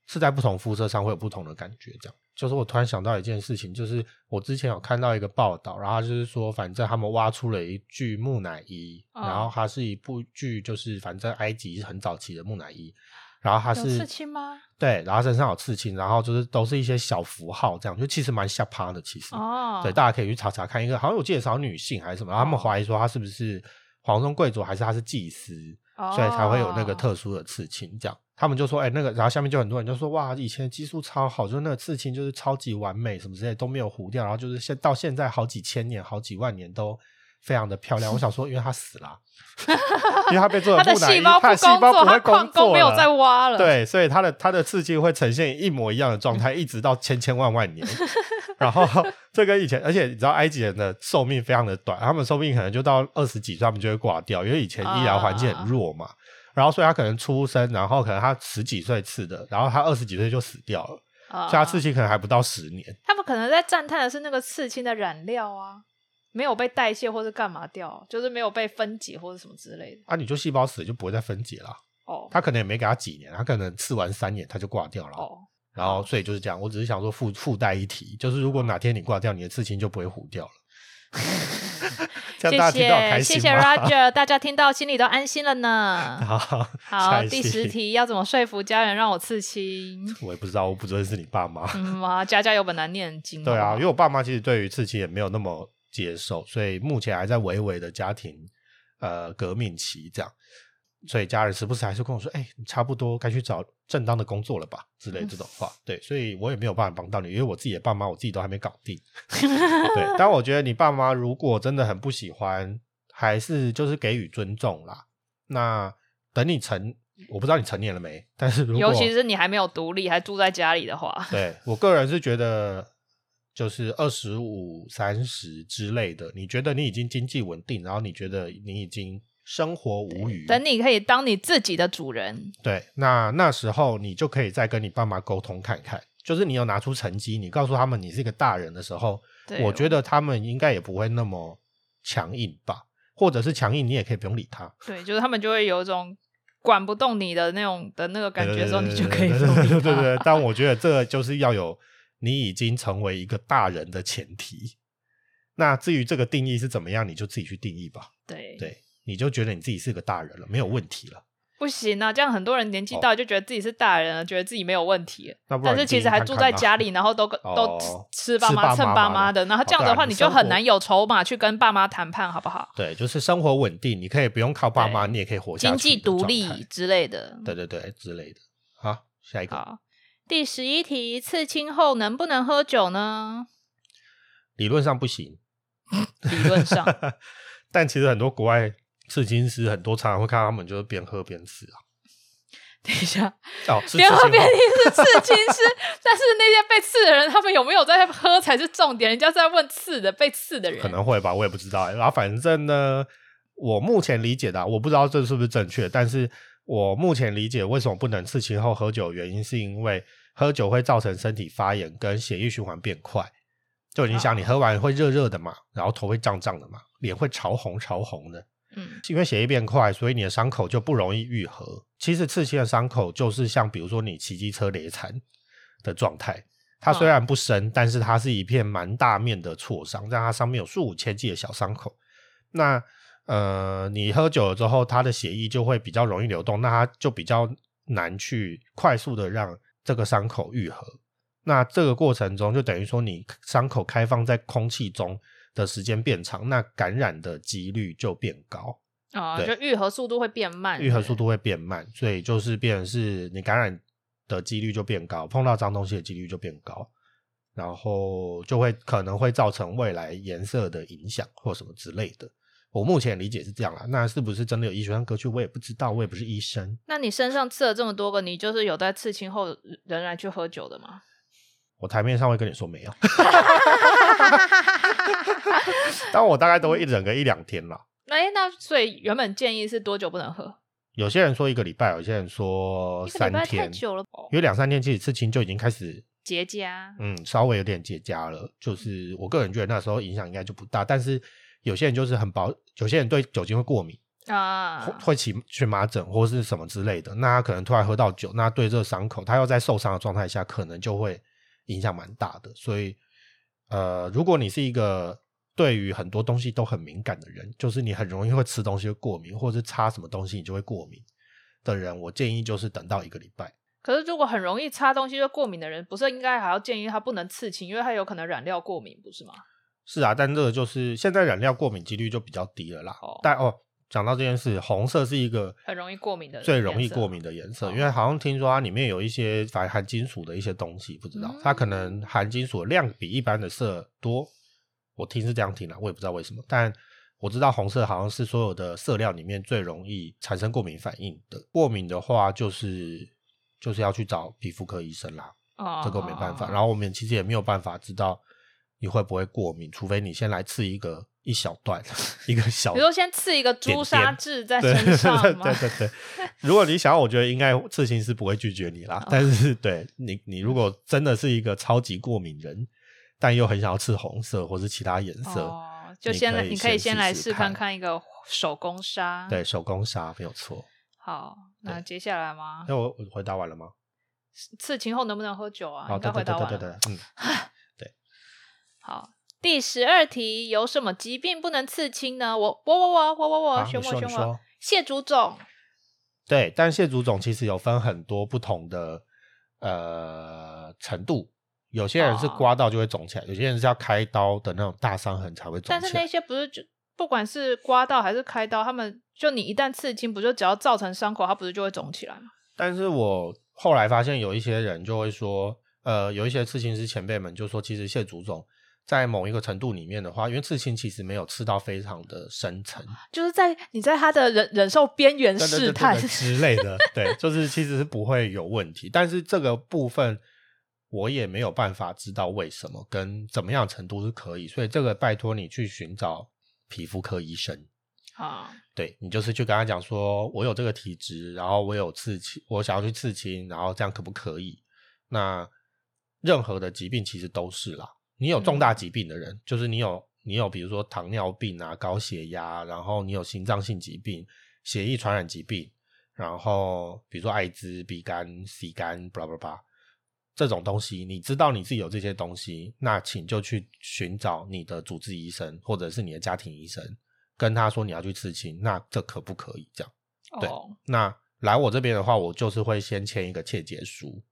是在不同肤色上会有不同的感觉。这样，就是我突然想到一件事情，就是我之前有看到一个报道，然后就是说，反正他们挖出了一具木乃伊，然后它是一部剧，就是反正埃及很早期的木乃伊。然后他是刺青吗？对，然后身上有刺青，然后就是都是一些小符号，这样就其实蛮吓趴的。其实哦，对，大家可以去查查看。一个好像有介绍女性还是什么，他们怀疑说她是不是皇中贵族，还是她是祭司，所以才会有那个特殊的刺青。这样他们就说，哎，那个，然后下面就很多人就说，哇，以前技术超好，就是那个刺青就是超级完美，什么之类都没有糊掉，然后就是现到现在好几千年、好几万年都。非常的漂亮，我想说，因为他死了，因为他被做了木乃伊，他的细胞不会工作没有再挖了，对，所以他的他的刺激会呈现一模一样的状态，一直到千千万万年。然后这跟以前，而且你知道埃及人的寿命非常的短，他们寿命可能就到二十几岁，他们就会挂掉，因为以前医疗环境很弱嘛。然后所以他可能出生，然后可能他十几岁刺的，然后他二十几岁就死掉了，所以他刺青可能还不到十年。他们可能在赞叹的是那个刺青的染料啊。没有被代谢或是干嘛掉，就是没有被分解或者什么之类的。啊，你就细胞死就不会再分解了。哦，他可能也没给他几年，他可能刺完三年他就挂掉了。哦，然后所以就是这样。我只是想说附附带一提，就是如果哪天你挂掉，你的刺青就不会糊掉了。谢谢谢谢 Roger，大家听到心里都安心了呢。好，好，第十题要怎么说服家人让我刺青？我也不知道，我不认识你爸妈。嗯啊，家家有本难念经。对啊，因为我爸妈其实对于刺青也没有那么。接受，所以目前还在微微的家庭呃革命期这样，所以家人时不时还是跟我说：“哎，你差不多该去找正当的工作了吧？”之类这种话。对，所以我也没有办法帮到你，因为我自己的爸妈我自己都还没搞定。对，但我觉得你爸妈如果真的很不喜欢，还是就是给予尊重啦。那等你成，我不知道你成年了没，但是如果尤其是你还没有独立，还住在家里的话，对我个人是觉得。就是二十五、三十之类的，你觉得你已经经济稳定，然后你觉得你已经生活无余，等你可以当你自己的主人。对，那那时候你就可以再跟你爸妈沟通看看，就是你有拿出成绩，你告诉他们你是一个大人的时候，我觉得他们应该也不会那么强硬吧，或者是强硬，你也可以不用理他。对，就是他们就会有一种管不动你的那种的那个感觉的时候，你就可以对对对。但我觉得这个就是要有你已经成为一个大人的前提。那至于这个定义是怎么样，你就自己去定义吧。对对，你就觉得你自己是个大人了，没有问题了。不行啊，这样很多人年纪大就觉得自己是大人了，觉得自己没有问题但是其实还住在家里，然后都跟都哦吃爸妈蹭吃爸妈的，然后这样的话，你你就很难有筹码去跟爸妈谈判，好不好？对，就是生活稳定，你可以不用靠爸妈，你也可以活下经济独立之类的。对对对之类的。好，下一个好，第十一题，刺青后能不能喝酒呢？理论上不行，理论上，但其实很多国外刺青师很多常常会看他们就是边喝边刺啊。等一下，哦，边喝边听是刺青师，但是那些被刺的人，他们有没有在喝才是重点。人家是在问刺的被刺的人，可能会吧，我也不知道欸。然后反正呢，我目前理解的啊、我不知道这是不是正确，但是我目前理解为什么不能刺青后喝酒，原因是因为喝酒会造成身体发炎跟血液循环变快。就你想，哦你喝完会热热的嘛，然后头会胀胀的嘛，脸会潮红潮红的，嗯，因为血液变快，所以你的伤口就不容易愈合。其实刺青的伤口就是像比如说你骑机车裂残的状态，它虽然不深，但是它是一片蛮大面的挫伤，让它上面有数五千计的小伤口。那呃，你喝酒了之后，它的血液就会比较容易流动，那它就比较难去快速的让这个伤口愈合。那这个过程中，就等于说你伤口开放在空气中的时间变长，那感染的几率就变高。啊、就愈合速度会变慢，愈合速度会变慢，所以就是变成是你感染的几率就变高，碰到脏东西的几率就变高，然后就会可能会造成未来颜色的影响或什么之类的。我目前理解是这样啦，那是不是真的有医学上科学，我也不知道，我也不是医生。那你身上刺了这么多个，你就是有在刺青后仍然去喝酒的吗？我台面上会跟你说没有，但我大概都会一整个一两天啦。哎，那所以原本建议是多久不能喝？有些人说一个礼拜，有些人说三天太久了，哦因为两三天其实刺青就已经开始结痂。嗯，稍微有点结痂了。就是我个人觉得那时候影响应该就不大，但是有些人就是很保，有些人对酒精会过敏，啊会，会起荨麻疹或是什么之类的。那他可能突然喝到酒，那对这个伤口，他要在受伤的状态下，可能就会影响蛮大的。所以，呃，如果你是一个对于很多东西都很敏感的人，就是你很容易会吃东西会过敏，或者是擦什么东西你就会过敏的人，我建议就是等到一个礼拜。可是如果很容易擦东西就过敏的人，不是应该还要建议他不能刺青，因为他有可能染料过敏，不是吗？是啊，但这个就是现在染料过敏几率就比较低了啦。哦但哦，讲到这件事，红色是一个很容易过敏的最容易过敏的颜色，哦因为好像听说它里面有一些反含金属的一些东西，不知道、嗯它可能含金属的量比一般的色多。我听是这样听的，我也不知道为什么，但我知道红色好像是所有的色料里面最容易产生过敏反应的。过敏的话，就是就是要去找皮肤科医生啦。哦，这个我没办法。哦然后我们其实也没有办法知道你会不会过敏，除非你先来刺一个一小段，一个小比如说先刺一个朱砂痣在对身上吗？对对对对。如果你想要，我觉得应该刺青师不会拒绝你啦。哦但是对你，你如果真的是一个超级过敏人，但又很想要刺红色或是其他颜色，哦，就先你可以先来试看看看一个手工纱。对，手工纱没有错。好，那接下来吗？那我我回答完了吗？刺青后能不能喝酒啊？好，应该对对回答完了。对对对对，嗯，好，第十二题，有什么疾病不能刺青呢？我我我我我我我好，选你我选我蟹足肿。对，但蟹足肿其实有分很多不同的呃程度，有些人是哦刮到就会肿起来，有些人是要开刀的那种大伤痕才会肿起来但是那。些不是就不管是刮到还是开刀，他们就你一旦刺青，不就只要造成伤口，它不是就会肿起来吗？但是我后来发现有一些人就会说，呃，有一些刺青师前辈们就说，其实蟹足肿在某一个程度里面的话，因为刺青其实没有刺到非常的深层，就是在你在他的忍忍受边缘试探之类的，对，就是其实是不会有问题。但是这个部分我也没有办法知道为什么跟怎么样程度是可以，所以这个拜托你去寻找皮肤科医生。啊。对你就是去跟他讲说，我有这个体质，然后我有刺青，我想要去刺青，然后这样可不可以？那任何的疾病其实都是啦，你有重大疾病的人，就是你有你有比如说糖尿病啊、高血压，然后你有心脏性疾病、血液传染疾病，然后比如说艾滋、B 肝、C 肝，blah blah blah。这种东西，你知道你自己有这些东西，那请就去寻找你的主治医生或者是你的家庭医生，跟他说你要去刺青，那这可不可以？这样对哦，那来我这边的话，我就是会先签一个切结书，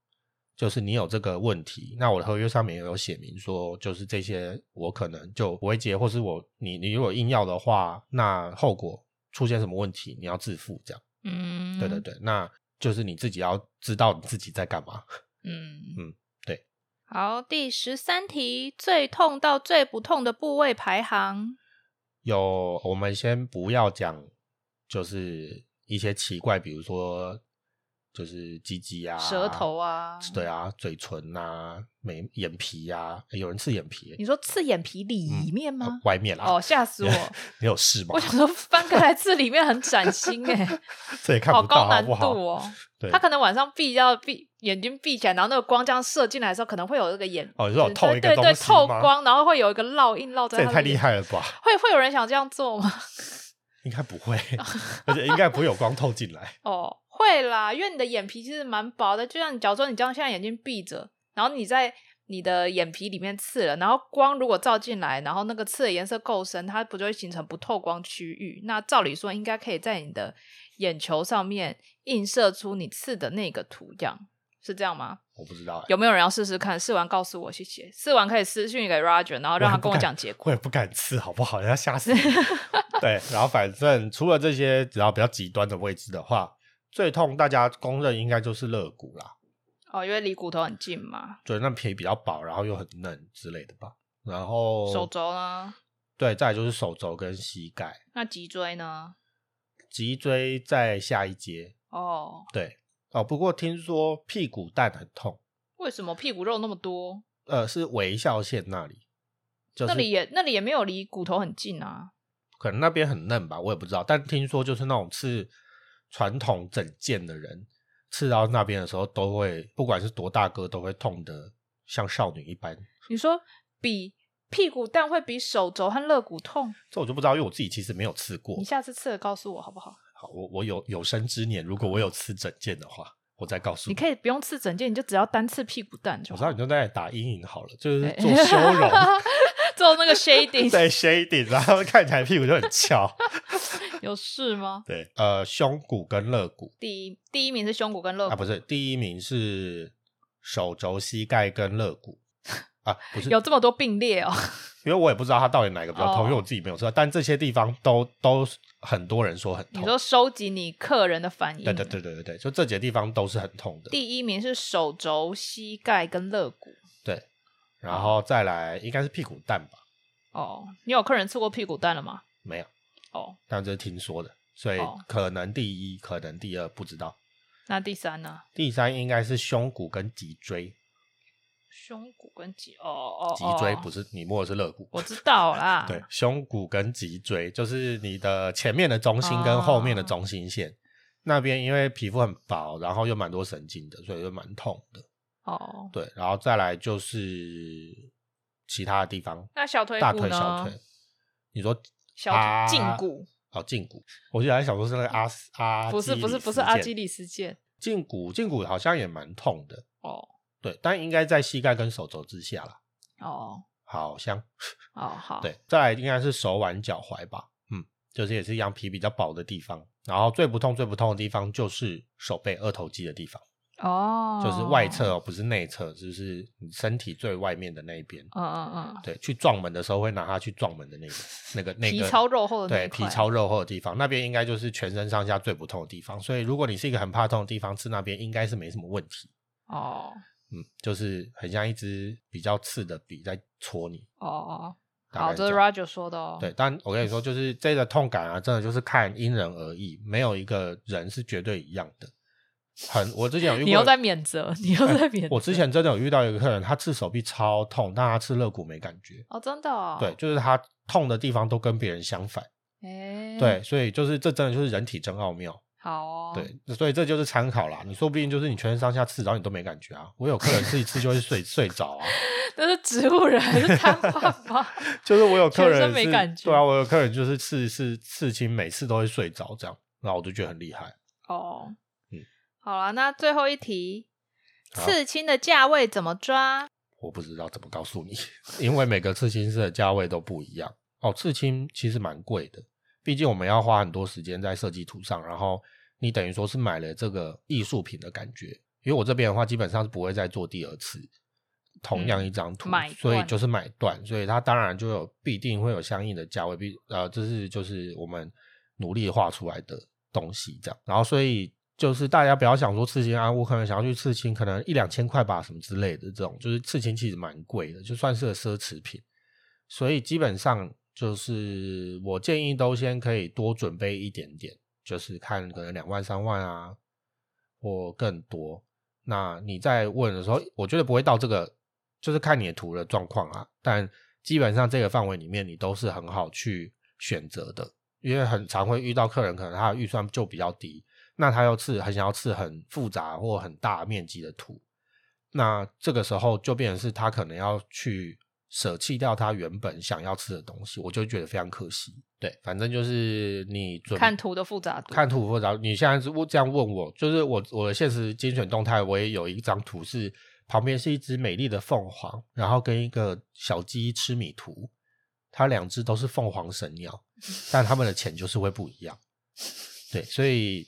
就是你有这个问题，那我的合约上面也有写明说，就是这些我可能就不会接，或是我你你如果硬要的话，那后果出现什么问题，你要自负。这样，嗯，对对，对，那就是你自己要知道你自己在干嘛。嗯 嗯对。好，第十三题，最痛到最不痛的部位排行。有，我们先不要讲，就是一些奇怪，比如说就是鸡鸡啊、舌头啊对啊，嘴唇啊、眉眼皮啊，诶有人刺眼皮，你说刺眼皮里面吗呃？外面啦。哦，吓死我！你有事吗我？想说翻开来刺里面很崭新哎，这也看好不到，好高难度不好？哦。对，他可能晚上闭要闭眼睛闭起来，然后那个光这样射进来的时候，可能会有那个眼哦你说有对透一个对对东西吗透光，然后会有一个烙印烙在这也太厉害了吧？会会有人想这样做吗？应该不会，而且应该不会有光透进来。哦，会啦，因为你的眼皮其实蛮薄的，就像你假如说你这样现在眼睛闭着，然后你在你的眼皮里面刺了，然后光如果照进来，然后那个刺的颜色够深，它不就会形成不透光区域？那照理说应该可以在你的眼球上面映射出你刺的那个图样，是这样吗？我不知道欸，有没有人要试试看？试完告诉我，谢谢。试完可以私信给 Roger，然后让他跟我讲结果。我也不敢刺，好不好？人家吓死你。对，然后反正除了这些，只要比较极端的位置的话，最痛大家公认应该就是肋骨啦，哦，因为离骨头很近嘛。对，那皮比较薄，然后又很嫩之类的吧。然后手肘呢？对，再来就是手肘跟膝盖，那脊椎呢？脊椎在下一阶。哦，对，哦，不过听说屁股蛋很痛，为什么屁股肉那么多？呃，是微笑线那里，就是那里也那里也没有离骨头很近啊。可能那边很嫩吧，我也不知道。但听说就是那种刺传统整件的人，刺到那边的时候，都会不管是多大个，都会痛的像少女一般。你说比屁股蛋会比手肘和肋骨痛？这我就不知道，因为我自己其实没有刺过你。下次刺了告诉我好不好？好，我我有有生之年，如果我有刺整件的话，我再告诉你你可以不用刺整件，你就只要单刺屁股蛋就好。我知道你就在打阴影好了，就是做修容，做那个 shading，对 shading，然后看起来屁股就很翘。有事吗？对，呃，胸骨跟肋骨第一第一名是胸骨跟肋骨，啊，不是第一名是手肘、膝盖跟肋骨啊，不是有这么多并列哦。因为我也不知道它到底哪个比较痛，哦因为我自己没有知道。但这些地方都都很多人说很痛。你说收集你客人的反应，对对对对对对，就这几个地方都是很痛的。第一名是手肘、膝盖跟肋骨。对，然后再来应该是屁股蛋吧？哦，你有客人吃过屁股蛋了吗？没有，哦，但这是听说的，所以哦可能第一，可能第二不知道。那第三呢？第三应该是胸骨跟脊椎，胸骨跟脊哦哦，脊椎哦不是你摸的是肋骨。我知道啦。对，胸骨跟脊椎就是你的前面的中心跟后面的哦中心线、那边，因为皮肤很薄，然后又蛮多神经的，所以就蛮痛的。哦，对，然后再来就是其他的地方，那小腿大？腿小腿。你说小啊胫骨哦，胫骨，我就在想说是那个阿阿不是不是不是阿基里斯腱胫骨，胫骨好像也蛮痛的，哦对，但应该在膝盖跟手肘之下啦，哦好像哦好，对，再来应该是手腕、脚踝吧，嗯，就是也是一样皮比较薄的地方，然后最不痛、最不痛的地方就是手背二头肌的地方，哦，就是外侧哦，不是内侧，就是你身体最外面的那一边。嗯嗯嗯，对，去撞门的时候会拿它去撞门的那个、那个、那个皮超肉厚的那对皮糙肉厚的地方，那边应该就是全身上下最不痛的地方。所以如果你是一个很怕痛的地方，刺那边应该是没什么问题。哦嗯，就是很像一支比较刺的笔在戳你。哦哦，好，这是 Roger 说的哦。对，但我跟你说，就是这个痛感啊，真的就是看因人而异，没有一个人是绝对一样的。很，我之前有遇过，你又在免责，你又在免责。我之前真的有遇到一个客人，他刺手臂超痛，但他刺肋骨没感觉。哦，真的哦。对，，就是他痛的地方都跟别人相反。哎，对，所以就是这真的就是人体真奥妙。好哦，，对，所以这就是参考啦。你说不定就是你全身上下刺，然后你都没感觉啊。我有客人刺一次就会睡 睡着啊，那是植物人还是瘫痪吗？就是我有客人没感觉对啊，我有客人就是刺刺刺青，每次都会睡着这样，然后我就觉得很厉害。哦，嗯好了，那最后一题，好刺青的价位怎么抓？我不知道怎么告诉你，因为每个刺青师的价位都不一样。哦，刺青其实蛮贵的，毕竟我们要花很多时间在设计图上，然后你等于说是买了这个艺术品的感觉。因为我这边的话，基本上是不会再做第二次同样一张图，所以就是买断，所以它当然就有必定会有相应的价位，必呃，这是就是我们努力画出来的东西这样。然后所以就是大家不要想说刺青啊，我可能想要去刺青，可能一两千块吧，什么之类的这种，就是刺青其实蛮贵的，就算是奢侈品。所以基本上就是我建议都先可以多准备一点点，就是看可能两万三万啊，或更多。那你在问的时候，我觉得不会到这个，就是看你的图的状况啊。但基本上这个范围里面，你都是很好去选择的，因为很常会遇到客人，可能他的预算就比较低，那他又刺很想要刺很复杂或很大面积的图，那这个时候就变成是他可能要去舍弃掉他原本想要吃的东西，我就觉得非常可惜。对，反正就是你准看图的复杂度，看图复杂，你现在是这样问我，就是我我的现实精选动态，我也有一张图是旁边是一只美丽的凤凰，然后跟一个小鸡吃米图，它两只都是凤凰神鸟，但它们的钱就是会不一样。对，所以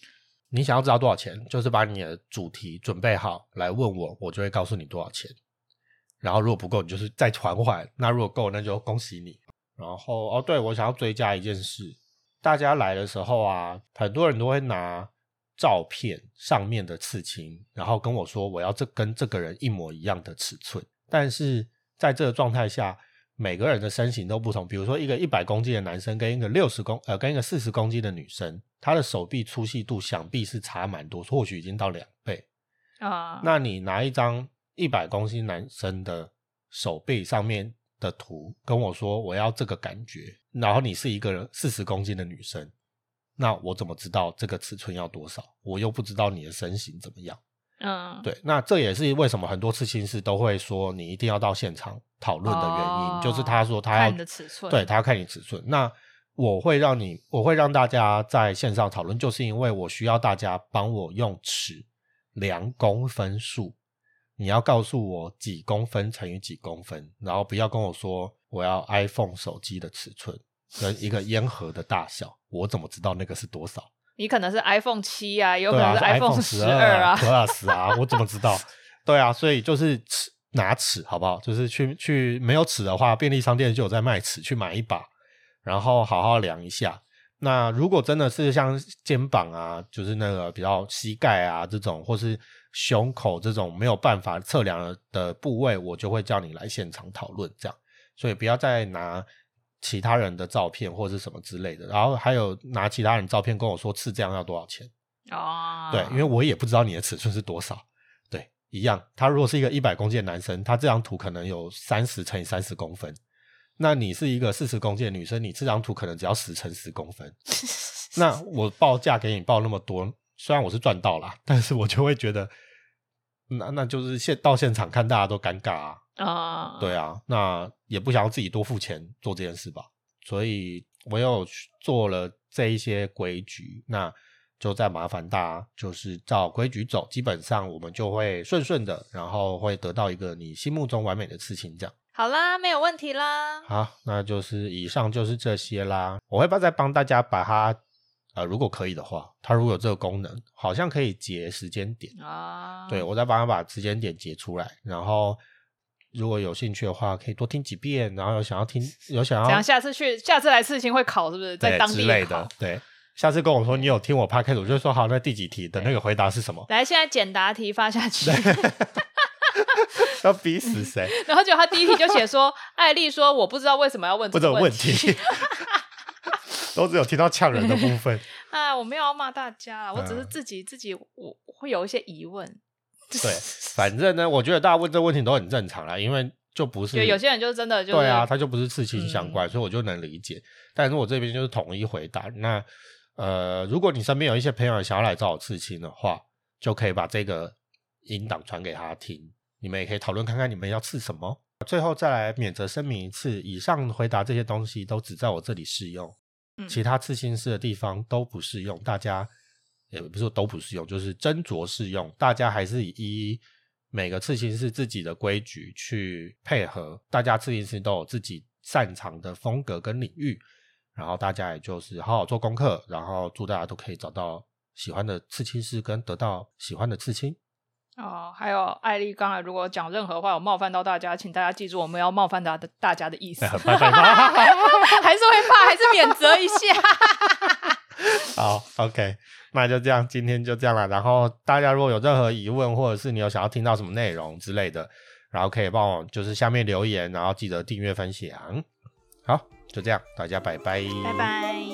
你想要知道多少钱，就是把你的主题准备好来问我，我就会告诉你多少钱。然后如果不够，你就是再缓缓；那如果够，那就恭喜你。然后哦，对我想要追加一件事，大家来的时候啊，很多人都会拿照片上面的刺青，然后跟我说我要这跟这个人一模一样的尺寸。但是在这个状态下，每个人的身形都不同。比如说一个一百公斤的男生跟一个六十公呃跟一个四十公斤的女生，她的手臂粗细度想必是差蛮多，或许已经到两倍。啊，那你拿一张一百公斤男生的手臂上面的图跟我说我要这个感觉，然后你是一个四十公斤的女生，那我怎么知道这个尺寸要多少？我又不知道你的身形怎么样。嗯，对，那这也是为什么很多刺青师都会说你一定要到现场讨论的原因，哦就是他说他要看你的尺寸对他要看你尺寸。那我会让你，我会让大家在线上讨论，就是因为我需要大家帮我用尺量公分数。你要告诉我几公分乘以几公分，然后不要跟我说我要 iPhone 手机的尺寸跟一个烟盒的大小，我怎么知道那个是多少？你可能是 iPhone 七啊，有可能是 iPhone 十十二啊，Plus 啊，我怎么知道？对啊，所以就是尺拿尺好不好？就是去去没有尺的话，便利商店就有在卖尺，去买一把，然后好好量一下。那如果真的是像肩膀啊，就是那个比较膝盖啊这种，或是胸口这种没有办法测量的部位，我就会叫你来现场讨论这样。所以不要再拿其他人的照片或者是什么之类的，然后还有拿其他人照片跟我说刺这样要多少钱。哦，对，因为我也不知道你的尺寸是多少。对，一样，他如果是一个一百公斤的男生，他这张图可能有三十乘以三十公分。那你是一个四十公斤的女生，你这张图可能只要十乘十公分。那我报价给你报那么多，虽然我是赚到了，但是我就会觉得，那那就是现到现场看大家都尴尬啊。啊，对啊，那也不想要自己多付钱做这件事吧，所以我有去做了这一些规矩，那就再麻烦大家就是照规矩走，基本上我们就会顺顺的，然后会得到一个你心目中完美的事情这样。好啦，没有问题啦。好，那就是以上就是这些啦。我会帮再帮大家把它，呃，如果可以的话，它如果有这个功能，好像可以截时间点。啊，对，我再帮他把时间点截出来，然后如果有兴趣的话，可以多听几遍，然后有想要听，有想？要下次去，下次来刺青会考是不是？在对当地之类的，对。下次跟我说你有听我 podcast，我就说好，那第几题的那个回答是什么？来，现在简答题发下 去，要逼死谁？然后就他第一题就写说，艾丽说我不知道为什么要问这个问题，都只有听到呛人的部分。啊，我没有要骂大家，我只是嗯自己自己我会有一些疑问。对，反正呢，我觉得大家问这个问题都很正常啦，因为就不是就有些人就是真的就是对啊，他就不是刺青相嗯关，所以我就能理解。但是我这边就是统一回答。那呃，如果你身边有一些朋友想要来找我刺青的话，就可以把这个音档传给他听，你们也可以讨论看看你们要刺什么。最后再来免责声明一次，以上回答这些东西都只在我这里适用，其他刺青师的地方都不适用。大家也不是说都不适用，就是斟酌适用。大家还是以每个刺青师自己的规矩去配合，大家刺青师都有自己擅长的风格跟领域，然后大家也就是好好做功课，然后祝大家都可以找到喜欢的刺青师跟得到喜欢的刺青。哦，还有艾丽刚才如果讲任何话有冒犯到大家，请大家记住我们要冒犯大的大家的意思。还是会怕，还是免责一下。好，OK，那就这样，今天就这样了。然后大家如果有任何疑问，或者是你有想要听到什么内容之类的，然后可以帮我就是下面留言，然后记得订阅分享。好，就这样，大家拜拜，拜拜。